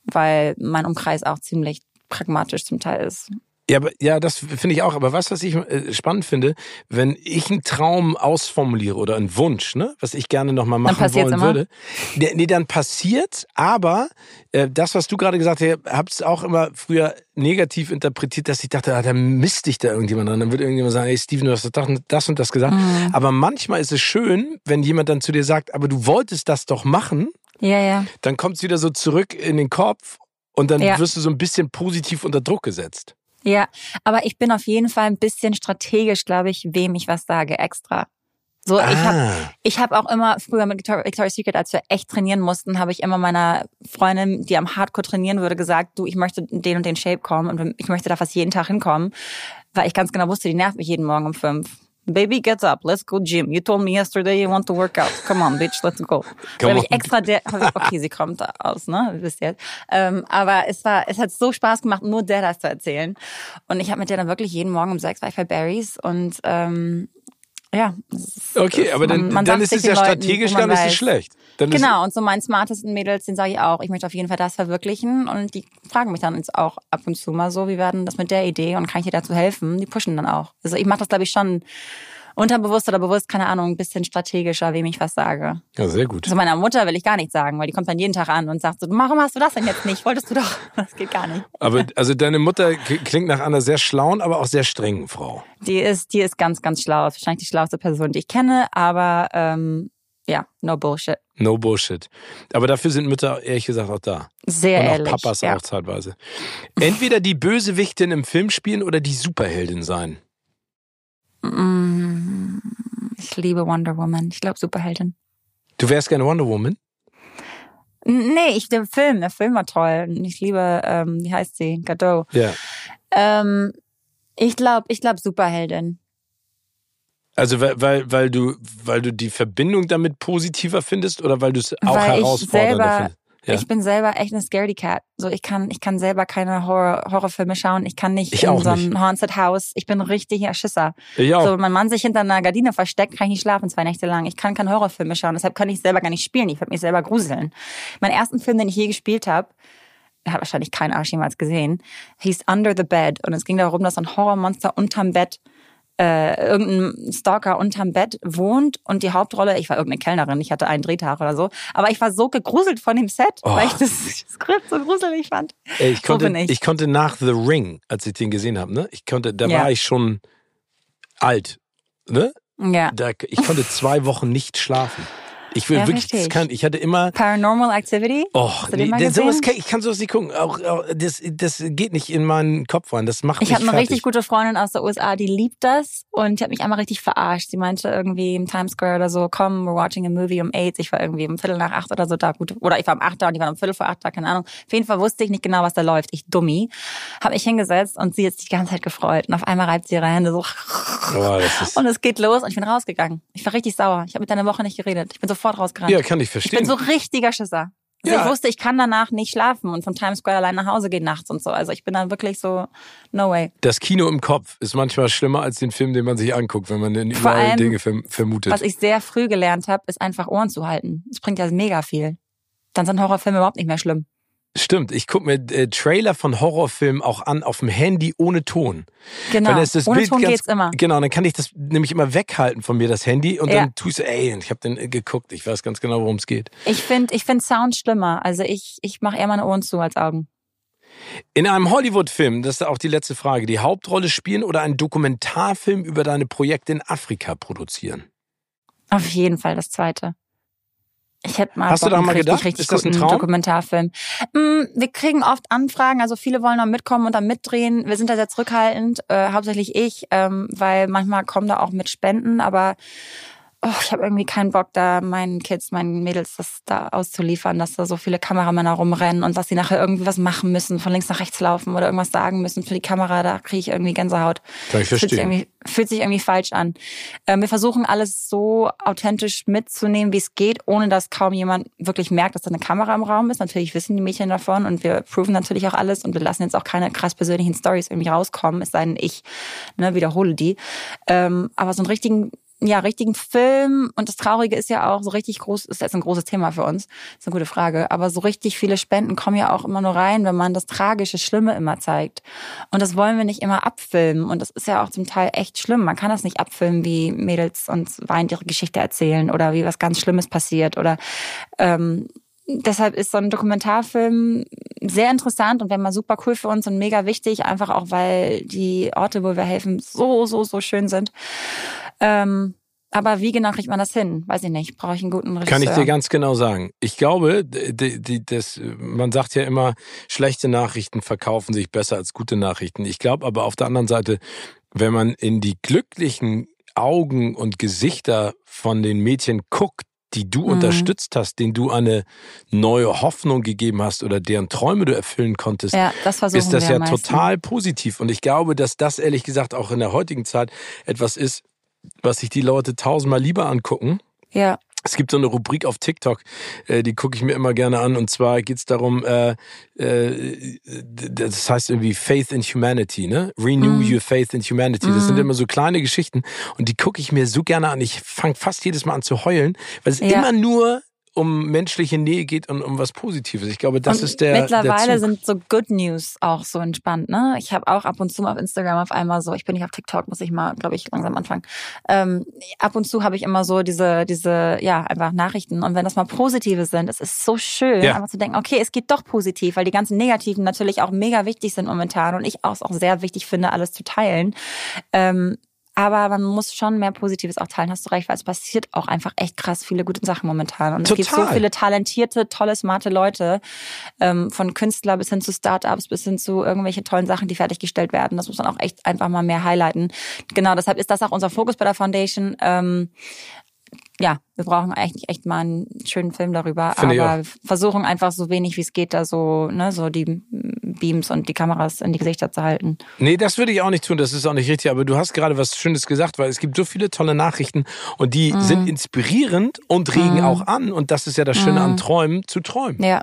Weil mein Umkreis auch ziemlich pragmatisch zum Teil ist. Ja, aber, ja, das finde ich auch. Aber was, was ich äh, spannend finde, wenn ich einen Traum ausformuliere oder einen Wunsch, ne, was ich gerne nochmal machen wollen immer? würde, nee, nee, dann passiert, aber äh, das, was du gerade gesagt hast, ich hab's auch immer früher negativ interpretiert, dass ich dachte, ah, da misst dich da irgendjemand dran. Dann wird irgendjemand sagen, hey Steven, du hast das und das gesagt. Mhm. Aber manchmal ist es schön, wenn jemand dann zu dir sagt, aber du wolltest das doch machen, Ja, ja. dann kommt es wieder so zurück in den Kopf und dann Ja. wirst du so ein bisschen positiv unter Druck gesetzt. Ja, aber ich bin auf jeden Fall ein bisschen strategisch, glaube ich, wem ich was sage extra. So, Ah. ich habe ich hab auch immer früher mit Victor- Victoria's Secret, als wir echt trainieren mussten, habe ich immer meiner Freundin, die am Hardcore trainieren würde, gesagt, du, ich möchte den und den Shape kommen und ich möchte da fast jeden Tag hinkommen, weil ich ganz genau wusste, die nervt mich jeden Morgen um fünf. Baby, get up, let's go gym. You told me yesterday you want to work out. Come on, bitch, let's go. Da habe ich extra, der, okay, sie kommt da aus, ne, wisst jetzt. Ähm, aber es war, es hat so Spaß gemacht, nur der das zu erzählen. Und ich habe mit der dann wirklich jeden Morgen um sechs war ich bei Barry's und ähm, ja. ist- Okay, aber man- dann, man dann sagt ist es ja Leuten, strategisch man gar nicht so schlecht. Dann Genau, und so meinen smartesten Mädels, den sage ich auch, ich möchte auf jeden Fall das verwirklichen. Und die fragen mich dann jetzt auch ab und zu mal so, wie werden das mit der Idee und kann ich dir dazu helfen? Die pushen dann auch. Also ich mache das, glaube ich, schon unterbewusst oder bewusst, keine Ahnung, ein bisschen strategischer, wem ich was sage. Ja, sehr gut. Also meiner Mutter will ich gar nichts sagen, weil die kommt dann jeden Tag an und sagt so, warum hast du das denn jetzt nicht? Wolltest du doch. Das geht gar nicht. Aber also deine Mutter klingt nach einer sehr schlauen, aber auch sehr strengen Frau. Die ist, die ist ganz, ganz schlau. Ist wahrscheinlich die schlauste Person, die ich kenne, aber ähm, ja, no bullshit. No Bullshit. Aber dafür sind Mütter ehrlich gesagt auch da. Sehr Und auch ehrlich. Papas ja. auch zeitweise. Entweder die Bösewichtin im Film spielen oder die Superheldin sein. Mm, Ich liebe Wonder Woman. Ich glaube Superheldin. Du wärst gerne Wonder Woman? Nee, ich den Film, der Film war toll. Ich liebe, ähm, wie heißt sie? Gadot. Ja. Ähm, ich glaube, ich glaube Superheldin. Also weil, weil, weil du, weil du die Verbindung damit positiver findest oder weil du es auch Weil ich herausfordernder selber- findest? Ja. Ich bin selber echt eine Scaredy Cat. So, ich kann, ich kann selber keine Horror, Horrorfilme schauen. Ich kann nicht Ich in so ein nicht. Haunted House. Ich bin richtiger Schisser. Ich auch. So, wenn mein Mann sich hinter einer Gardine versteckt, kann ich nicht schlafen zwei Nächte lang. Ich kann keine Horrorfilme schauen. Deshalb kann ich selber gar nicht spielen. Ich würde mich selber gruseln. Mein ersten Film, den ich je gespielt habe, hat wahrscheinlich kein Arsch jemals gesehen, hieß Under the Bed. Und es ging darum, dass ein Horrormonster unterm Bett, äh, irgendein Stalker unterm Bett wohnt und die Hauptrolle, ich war irgendeine Kellnerin, ich hatte einen Drehtag oder so, aber ich war so gegruselt von dem Set, Oh. weil ich das Skript so gruselig fand. Ey, ich, so konnte, bin ich. ich. konnte nach The Ring, als ich den gesehen habe, ne? Ich konnte, da Ja. war ich schon alt. Ne? Ja. Da, ich konnte zwei Wochen nicht schlafen. Ich will Ja, wirklich, versteh das ich. kann, ich hatte immer, Paranormal Activity? oh, nee, sowas kann, ich kann sowas nicht gucken. Auch, auch, das, das geht nicht in meinen Kopf rein. Das macht Ich habe eine richtig gute Freundin aus der USA, die liebt das und die hat mich einmal richtig verarscht. Sie meinte irgendwie im Times Square oder so, komm, we're watching a movie um eight. Ich war irgendwie um Viertel nach acht oder so da. Gut, oder ich war um acht da und die waren um Viertel vor acht da, keine Ahnung. Auf jeden Fall wusste ich nicht genau, was da läuft. Ich Dummi. Habe mich hingesetzt und sie hat sich die ganze Zeit gefreut. Und auf einmal reibt sie ihre Hände so. Oh, Und es geht los und ich bin rausgegangen. Ich war richtig sauer. Ich habe mit einer Woche nicht geredet. Ich bin sofort rausgerannt. ja, kann ich ich verstehen. bin so richtiger Schisser. Also Ja. Ich wusste, ich kann danach nicht schlafen und vom Times Square allein nach Hause gehen nachts und so. Also ich bin dann wirklich so, no way. das Kino im Kopf ist manchmal schlimmer als den Film, den man sich anguckt, wenn man denn Vor überall allem, Dinge verm vermutet. Was ich sehr früh gelernt habe, ist einfach Ohren zu halten. Das bringt ja mega viel. Dann sind Horrorfilme überhaupt nicht mehr schlimm. Stimmt, ich gucke mir äh, Trailer von Horrorfilmen auch an auf dem Handy ohne Ton. Genau. Weil dann ist das Ohne Bild Ton ganz, geht's immer. Genau, dann kann ich das nämlich immer weghalten von mir, das Handy, und Ja. dann tust du, ey, ich habe den äh, geguckt, ich weiß ganz genau, worum es geht. Ich finde ich find Sound schlimmer. Also ich, ich mache eher meine Ohren zu als Augen. In einem Hollywood-Film, das ist auch die letzte Frage, die Hauptrolle spielen oder einen Dokumentarfilm über deine Projekte in Afrika produzieren? Auf jeden Fall das zweite. Ich hätte mal Hast du Bock, da einen mal richtig, gedacht? richtig Ist das ein guten Traum? Dokumentarfilm. Mm, Wir kriegen oft Anfragen, also viele wollen da mitkommen und da mitdrehen. Wir sind da sehr zurückhaltend, äh, hauptsächlich ich, ähm, weil manchmal kommen da auch mit Spenden, aber oh, ich habe irgendwie keinen Bock, da meinen Kids, meinen Mädels das da auszuliefern, dass da so viele Kameramänner rumrennen und dass sie nachher irgendwie was machen müssen, von links nach rechts laufen oder irgendwas sagen müssen für die Kamera, da kriege ich irgendwie Gänsehaut. Kann ich Fühlt sich, verstehen. irgendwie, fühlt sich irgendwie falsch an. Ähm, wir versuchen alles so authentisch mitzunehmen, wie es geht, ohne dass kaum jemand wirklich merkt, dass da eine Kamera im Raum ist. Natürlich wissen die Mädchen davon und wir proven natürlich auch alles und wir lassen jetzt auch keine krass persönlichen Stories irgendwie rauskommen, es sei denn, ich ne, wiederhole die. Ähm, aber so einen richtigen ja, richtigen Film. Und das Traurige ist ja auch, so richtig groß, ist jetzt ein großes Thema für uns. ist eine gute Frage. Aber so richtig viele Spenden kommen ja auch immer nur rein, wenn man das Tragische, Schlimme immer zeigt. Und das wollen wir nicht immer abfilmen. Und das ist ja auch zum Teil echt schlimm. Man kann das nicht abfilmen, wie Mädels uns weinend ihre Geschichte erzählen oder wie was ganz Schlimmes passiert oder, ähm, Deshalb ist so ein Dokumentarfilm sehr interessant und wäre mal super cool für uns und mega wichtig, einfach auch weil die Orte, wo wir helfen, so, so, so schön sind. Ähm, aber wie genau kriegt man das hin? Weiß ich nicht. Brauche ich einen guten Regisseur? Kann ich dir ganz genau sagen. Ich glaube, die, die, das, man sagt ja immer, schlechte Nachrichten verkaufen sich besser als gute Nachrichten. Ich glaube aber auf der anderen Seite, wenn man in die glücklichen Augen und Gesichter von den Mädchen guckt, die du mhm. unterstützt hast, denen du eine neue Hoffnung gegeben hast oder deren Träume du erfüllen konntest, ja, das ist das ja total positiv. Und ich glaube, dass das ehrlich gesagt auch in der heutigen Zeit etwas ist, was sich die Leute tausendmal lieber angucken. Ja. Es gibt so eine Rubrik auf TikTok, äh, die gucke ich mir immer gerne an. Und zwar geht es darum, äh, äh, das heißt irgendwie Faith in Humanity, ne? Renew mm. your faith in humanity. Das mm. sind mhm. immer so kleine Geschichten und die gucke ich mir so gerne an. Ich fange fast jedes Mal an zu heulen, weil es ja. immer nur um menschliche Nähe geht und um was Positives. Ich glaube, das und ist der. Mittlerweile der sind so Good News auch so entspannt. Ne? Ich habe auch ab und zu mal auf Instagram auf einmal so, ich bin nicht auf TikTok, muss ich mal, glaube ich, langsam anfangen. Ähm, ab und zu habe ich immer so diese, diese, ja, einfach Nachrichten. Und wenn das mal positive sind, es ist so schön, ja. einfach zu denken, okay, es geht doch positiv, weil die ganzen Negativen natürlich auch mega wichtig sind momentan und ich auch, auch sehr wichtig finde, alles zu teilen. Ähm, aber man muss schon mehr Positives auch teilen, hast du recht, weil es passiert auch einfach echt krass viele gute Sachen momentan. Und Total. es gibt so viele talentierte, tolle, smarte Leute, ähm, von Künstler bis hin zu Startups, bis hin zu irgendwelche tollen Sachen, die fertiggestellt werden. Das muss man auch echt einfach mal mehr highlighten. Genau, deshalb ist das auch unser Fokus bei der Foundation. Ähm, ja, wir brauchen eigentlich echt mal einen schönen Film darüber. Finde aber versuchen einfach so wenig wie es geht, da so, ne, so die Beams und die Kameras in die Gesichter zu halten. Nee, das würde ich auch nicht tun, das ist auch nicht richtig. Aber du hast gerade was Schönes gesagt, weil es gibt so viele tolle Nachrichten und die mhm. sind inspirierend und regen mhm. auch an. Und das ist ja das Schöne mhm. an Träumen, zu träumen. Ja.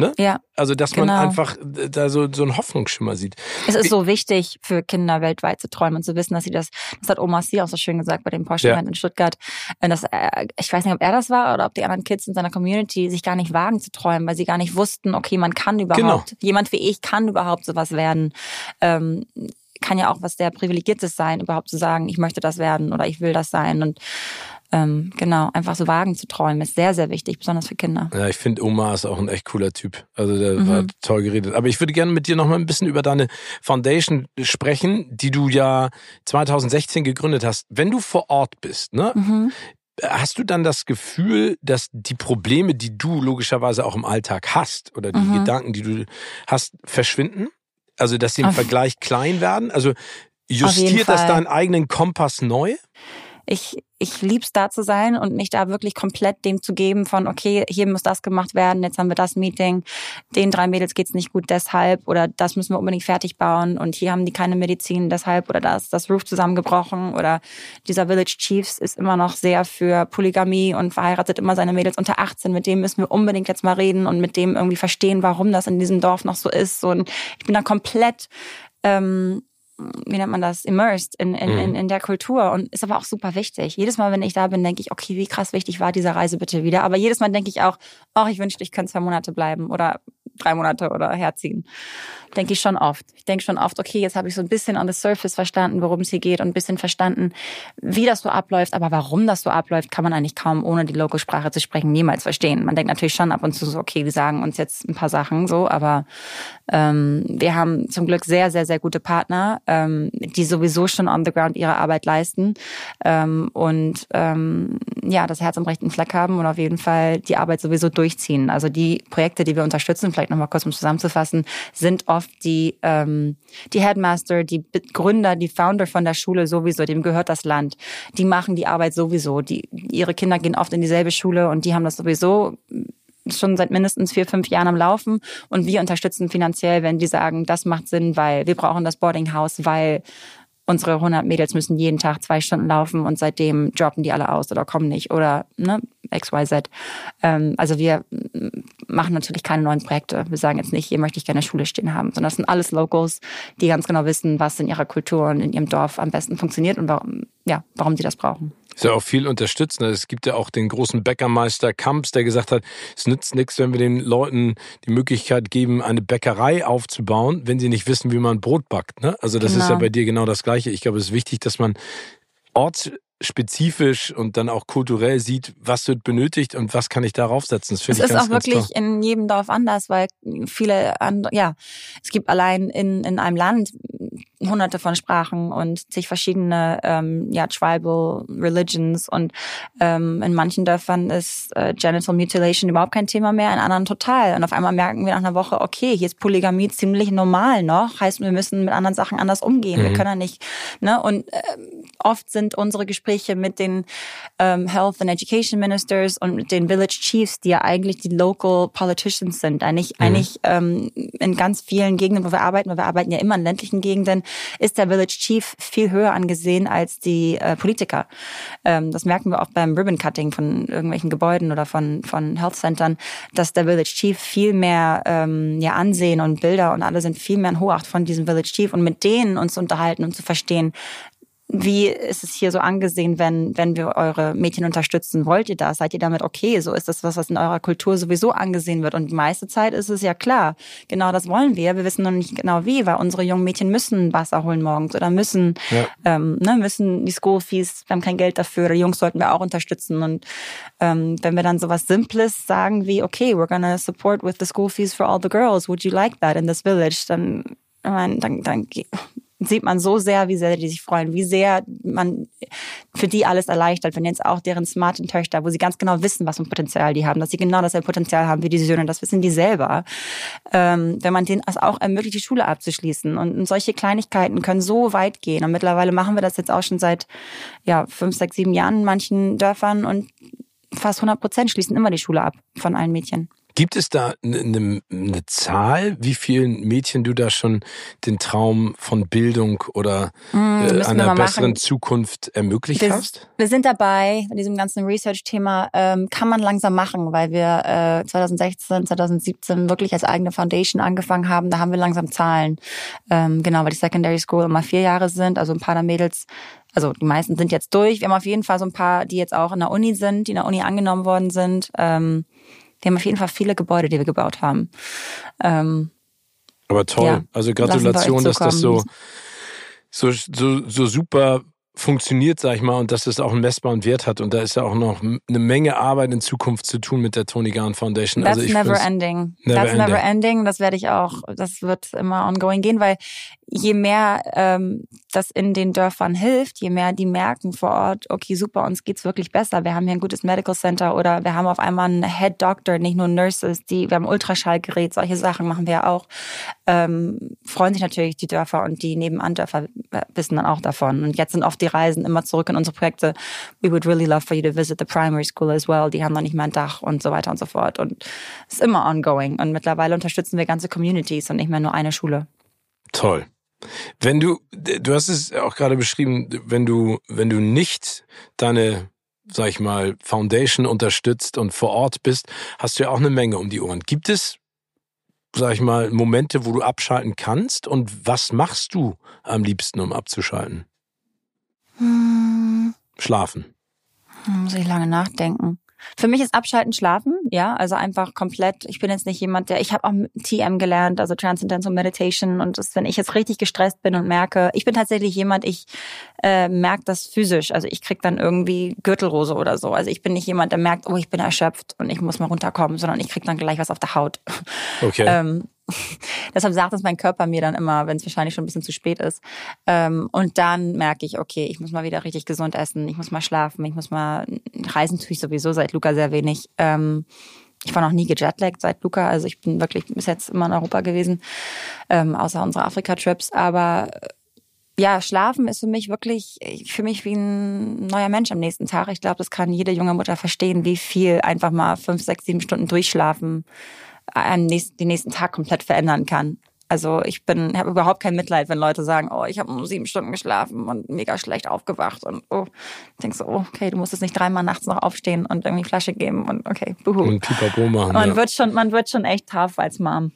Ne? Ja. Also, dass genau. man einfach da so, so einen Hoffnungsschimmer sieht. Es ist so wichtig für Kinder weltweit zu träumen und zu wissen, dass sie das, das hat Oma Sie auch so schön gesagt bei dem Porsche ja. in Stuttgart, äh, dass, äh, ich weiß nicht, ob er das war oder ob die anderen Kids in seiner Community sich gar nicht wagen zu träumen, weil sie gar nicht wussten, okay, man kann überhaupt, genau. jemand wie ich kann überhaupt sowas werden. Ähm, kann ja auch was sehr Privilegiertes sein, überhaupt zu sagen, ich möchte das werden oder ich will das sein. Und ähm, genau, einfach so wagen zu träumen, ist sehr, sehr wichtig, besonders für Kinder. Ja, ich finde Oma ist auch ein echt cooler Typ. Also der mhm. war toll geredet. Aber ich würde gerne mit dir noch mal ein bisschen über deine Foundation sprechen, die du ja 2016 gegründet hast. Wenn du vor Ort bist, ne? Mhm. Hast du dann das Gefühl, dass die Probleme, die du logischerweise auch im Alltag hast oder die mhm. Gedanken, die du hast, verschwinden? Also, dass sie im Vergleich klein werden? Also, justiert das deinen eigenen Kompass neu? Ich, ich lieb's da zu sein und mich da wirklich komplett dem zu geben von, okay, hier muss das gemacht werden, jetzt haben wir das Meeting, den drei Mädels geht's nicht gut deshalb oder das müssen wir unbedingt fertig bauen und hier haben die keine Medizin deshalb oder da ist das Roof zusammengebrochen oder dieser Village Chiefs ist immer noch sehr für Polygamie und verheiratet immer seine Mädels unter 18, mit dem müssen wir unbedingt jetzt mal reden und mit dem irgendwie verstehen, warum das in diesem Dorf noch so ist. Und ich bin da komplett ähm, wie nennt man das, immersed in, in, in, mhm. in der Kultur und ist aber auch super wichtig. Jedes Mal, wenn ich da bin, denke ich, okay, wie krass wichtig war diese Reise bitte wieder. Aber jedes Mal denke ich auch, ach, ich wünschte, ich könnte zwei Monate bleiben oder drei Monate oder herziehen. Denke ich schon oft. Ich denke schon oft, okay, jetzt habe ich so ein bisschen on the surface verstanden, worum es hier geht und ein bisschen verstanden, wie das so abläuft. Aber warum das so abläuft, kann man eigentlich kaum, ohne die Logo-Sprache zu sprechen, niemals verstehen. Man denkt natürlich schon ab und zu so, okay, die sagen uns jetzt ein paar Sachen so, aber ähm, wir haben zum Glück sehr, sehr, sehr gute Partner, ähm, die sowieso schon on the ground ihre Arbeit leisten ähm, und ähm, ja, das Herz am rechten Fleck haben und auf jeden Fall die Arbeit sowieso durchziehen. Also die Projekte, die wir unterstützen, vielleicht nochmal kurz um zusammenzufassen, sind oft die, ähm, die Headmaster, die Gründer, die Founder von der Schule sowieso, dem gehört das Land. Die machen die Arbeit sowieso. Die, ihre Kinder gehen oft in dieselbe Schule und die haben das sowieso schon seit mindestens vier, fünf Jahren am Laufen und wir unterstützen finanziell, wenn die sagen, das macht Sinn, weil wir brauchen das Boarding House, weil unsere 100 Mädels müssen jeden Tag zwei Stunden laufen und seitdem droppen die alle aus oder kommen nicht oder ne, XYZ. Ähm, also wir machen natürlich keine neuen Projekte. Wir sagen jetzt nicht, hier möchte ich gerne Schule stehen haben, sondern das sind alles Locals, die ganz genau wissen, was in ihrer Kultur und in ihrem Dorf am besten funktioniert und warum, ja, warum sie das brauchen. Ist ja auch viel unterstützen. Es gibt ja auch den großen Bäckermeister Kamps, der gesagt hat, es nützt nichts, wenn wir den Leuten die Möglichkeit geben, eine Bäckerei aufzubauen, wenn sie nicht wissen, wie man Brot backt. Ne? Also das genau. ist ja genau. bei dir genau das Gleiche. Ich glaube, es ist wichtig, dass man ortsspezifisch und dann auch kulturell sieht, was wird benötigt und was kann ich darauf setzen. Das finde ich ist ganz, auch wirklich in jedem Dorf anders, weil viele andere, ja, es gibt allein in, in einem Land hunderte von Sprachen und zig verschiedene ähm, ja, Tribal Religions und ähm, in manchen Dörfern ist äh, Genital Mutilation überhaupt kein Thema mehr, in anderen total. Und auf einmal merken wir nach einer Woche, okay, hier ist Polygamie ziemlich normal noch, heißt, wir müssen mit anderen Sachen anders umgehen. Mhm. Wir können ja nicht, ne? Und äh, oft sind unsere Gespräche mit den ähm, Health and Education Ministers und mit den Village Chiefs, die ja eigentlich die Local Politicians sind, eigentlich, mhm. eigentlich ähm, in ganz vielen Gegenden, wo wir arbeiten, weil wir arbeiten ja immer in ländlichen Gegenden, ist der Village Chief viel höher angesehen als die äh, Politiker. Ähm, das merken wir auch beim Ribbon Cutting von irgendwelchen Gebäuden oder von, von Health Centern, dass der Village Chief viel mehr ähm, ja, Ansehen und Bilder und alle sind viel mehr in Hochacht von diesem Village Chief und mit denen uns zu unterhalten und zu verstehen, wie ist es hier so angesehen, wenn, wenn wir eure Mädchen unterstützen? Wollt ihr das? Seid ihr damit okay? So ist das was, was in eurer Kultur sowieso angesehen wird. Und die meiste Zeit ist es ja klar. Genau das wollen wir. Wir wissen noch nicht genau wie, weil unsere jungen Mädchen müssen Wasser holen morgens oder müssen, ja. ähm, ne, müssen die School Fees, wir haben kein Geld dafür. Oder Jungs sollten wir auch unterstützen. Und ähm, wenn wir dann so was Simples sagen wie, okay, we're gonna support with the school fees for all the girls. Would you like that in this village? Dann, meine, dann, dann sieht man so sehr, wie sehr die sich freuen, wie sehr man für die alles erleichtert, wenn jetzt auch deren smarten Töchter, wo sie ganz genau wissen, was für ein Potenzial die haben, dass sie genau dasselbe Potenzial haben wie die Söhne, das wissen die selber. Ähm, wenn man denen also auch ermöglicht, die Schule abzuschließen. Und solche Kleinigkeiten können so weit gehen. Und mittlerweile machen wir das jetzt auch schon seit ja, fünf, sechs, sieben Jahren in manchen Dörfern und fast 100 Prozent schließen immer die Schule ab von allen Mädchen. Gibt es da eine, eine, eine Zahl, wie vielen Mädchen du da schon den Traum von Bildung oder mm, äh, einer besseren machen. Zukunft ermöglicht wir, hast? Wir sind dabei, bei diesem ganzen Research-Thema ähm, kann man langsam machen, weil wir äh, 2016, 2017 wirklich als eigene Foundation angefangen haben. Da haben wir langsam Zahlen. Ähm, genau, weil die Secondary School immer vier Jahre sind, also ein paar der Mädels also die meisten sind jetzt durch. Wir haben auf jeden Fall so ein paar, die jetzt auch in der Uni sind, die in der Uni angenommen worden sind. Ähm, wir haben auf jeden Fall viele Gebäude, die wir gebaut haben. Ähm, Aber toll. Ja, also Gratulation, dass das so, so, so, so super funktioniert, sag ich mal, und dass es auch einen messbaren Wert hat. Und da ist ja auch noch eine Menge Arbeit in Zukunft zu tun mit der Tony Garn Foundation. That's also never ending. Never That's ending. never ending. Das werde ich auch, das wird immer ongoing gehen, weil je mehr ähm, das in den Dörfern hilft, je mehr die merken vor Ort, okay, super, uns geht's wirklich besser. Wir haben hier ein gutes Medical Center oder wir haben auf einmal einen Head Doctor, nicht nur Nurses, die, wir haben Ultraschallgerät, solche Sachen machen wir auch. Ähm, freuen sich natürlich die Dörfer und die nebenan Dörfer wissen dann auch davon. Und jetzt sind oft die Reisen immer zurück in unsere Projekte. We would really love for you to visit the primary school as well. Die haben noch nicht mal ein Dach und so weiter und so fort. Und es ist immer ongoing. Und mittlerweile unterstützen wir ganze Communities und nicht mehr nur eine Schule. Toll. Wenn du, du hast es auch gerade beschrieben, wenn du, wenn du nicht deine, sag ich mal, Foundation unterstützt und vor Ort bist, hast du ja auch eine Menge um die Ohren. Gibt es, sag ich mal, Momente, wo du abschalten kannst? Und was machst du am liebsten, um abzuschalten? Hm. Schlafen. Muss ich lange nachdenken. Für mich ist Abschalten Schlafen, ja, also einfach komplett. Ich bin jetzt nicht jemand, der, ich habe auch TM gelernt, also Transcendental Meditation und das, wenn ich jetzt richtig gestresst bin und merke, ich bin tatsächlich jemand, ich äh, merke das physisch, also ich krieg dann irgendwie Gürtelrose oder so. Also ich bin nicht jemand, der merkt, oh, ich bin erschöpft und ich muss mal runterkommen, sondern ich krieg dann gleich was auf der Haut. Okay. ähm, Deshalb sagt es mein Körper mir dann immer, wenn es wahrscheinlich schon ein bisschen zu spät ist. Ähm, und dann merke ich, okay, ich muss mal wieder richtig gesund essen, ich muss mal schlafen, ich muss mal reisen tue ich sowieso seit Luca sehr wenig. Ähm, ich war noch nie gejetlaggt seit Luca, also ich bin wirklich bis jetzt immer in Europa gewesen, ähm, außer unsere Afrika-Trips. Aber äh, ja, schlafen ist für mich wirklich, für mich wie ein neuer Mensch am nächsten Tag. Ich glaube, das kann jede junge Mutter verstehen, wie viel einfach mal fünf, sechs, sieben Stunden durchschlafen einen nächsten, den nächsten Tag komplett verändern kann. Also ich bin, habe überhaupt kein Mitleid, wenn Leute sagen, oh, ich habe nur sieben Stunden geschlafen und mega schlecht aufgewacht und oh, ich denk so, oh, okay, du musst jetzt nicht dreimal nachts noch aufstehen und irgendwie Flasche geben und okay, buhu. Und Pipapo machen. Man ja. wird schon, man wird schon echt tough als Mom.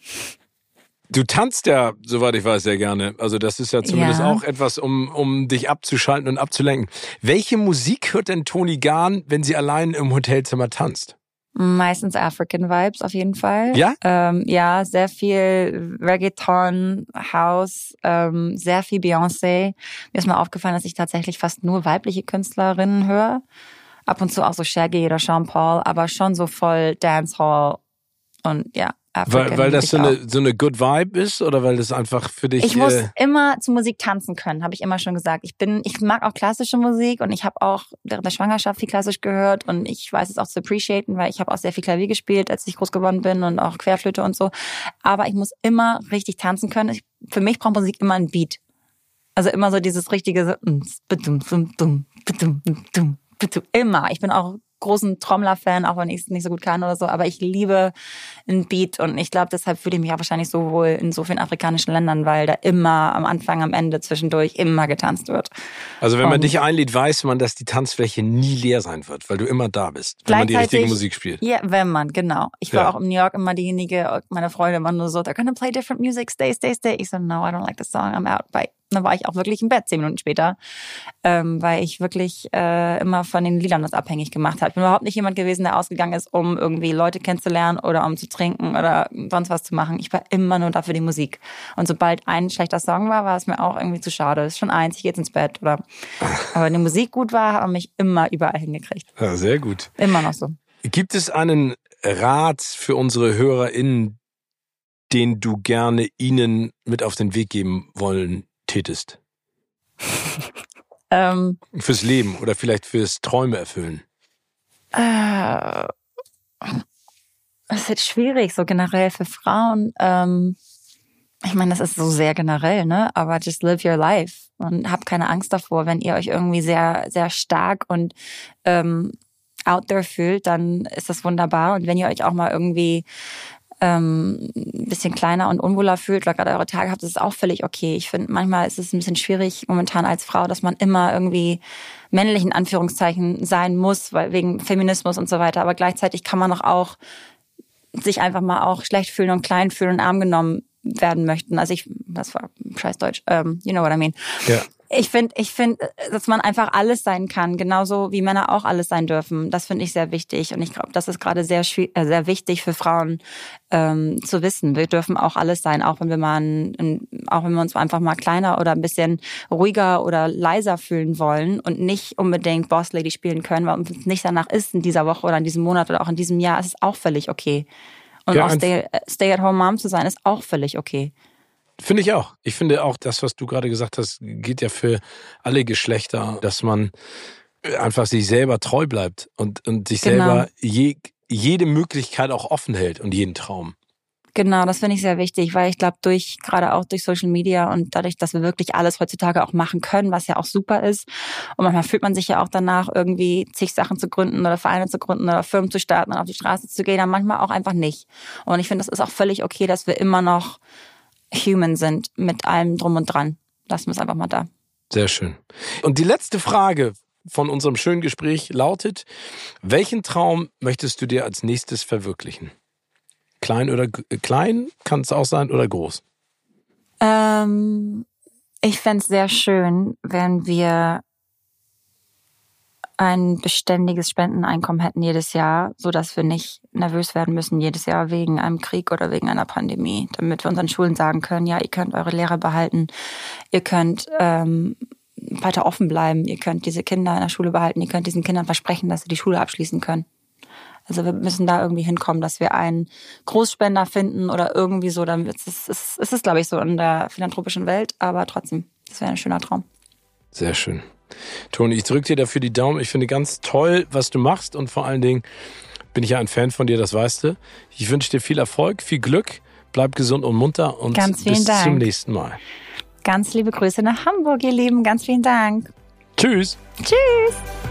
Du tanzt ja, soweit ich weiß, sehr gerne. Also das ist ja zumindest ja. auch etwas, um, um dich abzuschalten und abzulenken. Welche Musik hört denn Toni Garn, wenn sie allein im Hotelzimmer tanzt? Meistens African Vibes auf jeden Fall. Ja? Ähm, ja, sehr viel Reggaeton, House, ähm, sehr viel Beyoncé. Mir ist mal aufgefallen, dass ich tatsächlich fast nur weibliche Künstlerinnen höre. Ab und zu auch so Shaggy oder Sean Paul, aber schon so voll Dancehall und ja, weil, weil das so eine, so eine Good Vibe ist oder weil das einfach für dich. Ich muss äh, immer zu Musik tanzen können, habe ich immer schon gesagt. Ich bin, ich mag auch klassische Musik und ich habe auch während der Schwangerschaft viel klassisch gehört und ich weiß es auch zu appreciaten, weil ich habe auch sehr viel Klavier gespielt, als ich groß geworden bin und auch Querflöte und so. Aber ich muss immer richtig tanzen können. Ich, für mich braucht Musik immer ein Beat. Also immer so dieses richtige so, immer. Ich bin auch großen Trommler-Fan, auch wenn ich es nicht so gut kann oder so, aber ich liebe ein Beat und ich glaube, deshalb fühle ich mich auch wahrscheinlich so wohl in so vielen afrikanischen Ländern, weil da immer am Anfang, am Ende, zwischendurch immer getanzt wird. Also wenn man und dich einlädt, weiß man, dass die Tanzfläche nie leer sein wird, weil du immer da bist, wenn man die richtige Musik spielt. Ja, wenn man, genau. Ich war ja. auch in New York immer diejenige, meine Freunde waren nur so, they're gonna play different music, stay, stay, stay. Ich so, no, I don't like the song, I'm out, bye dann war ich auch wirklich im Bett, zehn Minuten später, ähm, weil ich wirklich äh, immer von den Liedern das abhängig gemacht habe. Ich bin überhaupt nicht jemand gewesen, der ausgegangen ist, um irgendwie Leute kennenzulernen oder um zu trinken oder sonst was zu machen. Ich war immer nur da für die Musik. Und sobald ein schlechter Song war, war es mir auch irgendwie zu schade. Es ist schon eins, ich gehe jetzt ins Bett. Oder aber wenn die Musik gut war, hat mich immer überall hingekriegt. Ja, sehr gut. Immer noch so. Gibt es einen Rat für unsere HörerInnen, den du gerne ihnen mit auf den Weg geben wollen tätest? ähm, fürs Leben oder vielleicht fürs Träume erfüllen? Äh, das ist jetzt schwierig, so generell für Frauen. Ähm, ich meine, das ist so sehr generell, ne? Aber just live your life und habt keine Angst davor, wenn ihr euch irgendwie sehr, sehr stark und ähm, out there fühlt, dann ist das wunderbar. Und wenn ihr euch auch mal irgendwie ähm, ein bisschen kleiner und unwohler fühlt oder gerade eure Tage habt, ist es auch völlig okay. Ich finde, manchmal ist es ein bisschen schwierig momentan als Frau, dass man immer irgendwie männlich in Anführungszeichen sein muss, weil wegen Feminismus und so weiter. Aber gleichzeitig kann man doch auch sich einfach mal auch schlecht fühlen und klein fühlen und arm genommen werden möchten. Also ich, das war scheiß Deutsch, um, ähm, you know what I mean. Ja. Ich finde, ich finde, dass man einfach alles sein kann, genauso wie Männer auch alles sein dürfen. Das finde ich sehr wichtig und ich glaube, das ist gerade sehr äh, sehr wichtig für Frauen ähm, zu wissen. Wir dürfen auch alles sein, auch wenn wir mal, ein, auch wenn wir uns einfach mal kleiner oder ein bisschen ruhiger oder leiser fühlen wollen und nicht unbedingt Boss Lady spielen können, weil uns nicht danach ist in dieser Woche oder in diesem Monat oder auch in diesem Jahr. Es ist auch völlig okay. Und ja, auch Stay-at-home-Mom zu sein, ist auch völlig okay. Finde ich auch. Ich finde auch, das, was du gerade gesagt hast, geht ja für alle Geschlechter, dass man einfach sich selber treu bleibt und, und sich genau. selber je, jede Möglichkeit auch offen hält und jeden Traum. Genau, das finde ich sehr wichtig, weil ich glaube, durch, gerade auch durch Social Media und dadurch, dass wir wirklich alles heutzutage auch machen können, was ja auch super ist. Und manchmal fühlt man sich ja auch danach, irgendwie zig Sachen zu gründen oder Vereine zu gründen oder Firmen zu starten und auf die Straße zu gehen, dann manchmal auch einfach nicht. Und ich finde, das ist auch völlig okay, dass wir immer noch human sind mit allem drum und dran. Lassen wir es einfach mal da. Sehr schön. Und die letzte Frage von unserem schönen Gespräch lautet, welchen Traum möchtest du dir als nächstes verwirklichen? Klein oder klein kann es auch sein oder groß? Ähm, ich fände es sehr schön, wenn wir ein beständiges Spendeneinkommen hätten jedes Jahr, so dass wir nicht nervös werden müssen jedes Jahr wegen einem Krieg oder wegen einer Pandemie, damit wir unseren Schulen sagen können, ja, ihr könnt eure Lehrer behalten, ihr könnt ähm, weiter offen bleiben, ihr könnt diese Kinder in der Schule behalten, ihr könnt diesen Kindern versprechen, dass sie die Schule abschließen können. Also wir müssen da irgendwie hinkommen, dass wir einen Großspender finden oder irgendwie so. Dann ist es, ist, ist es glaube ich, so in der philanthropischen Welt, aber trotzdem, das wäre ein schöner Traum. Sehr schön. Toni, ich drücke dir dafür die Daumen. Ich finde ganz toll, was du machst und vor allen Dingen bin ich ja ein Fan von dir, das weißt du. Ich wünsche dir viel Erfolg, viel Glück, bleib gesund und munter und bis Dank. zum nächsten Mal. Ganz liebe Grüße nach Hamburg, ihr Lieben. Ganz vielen Dank. Tschüss. Tschüss.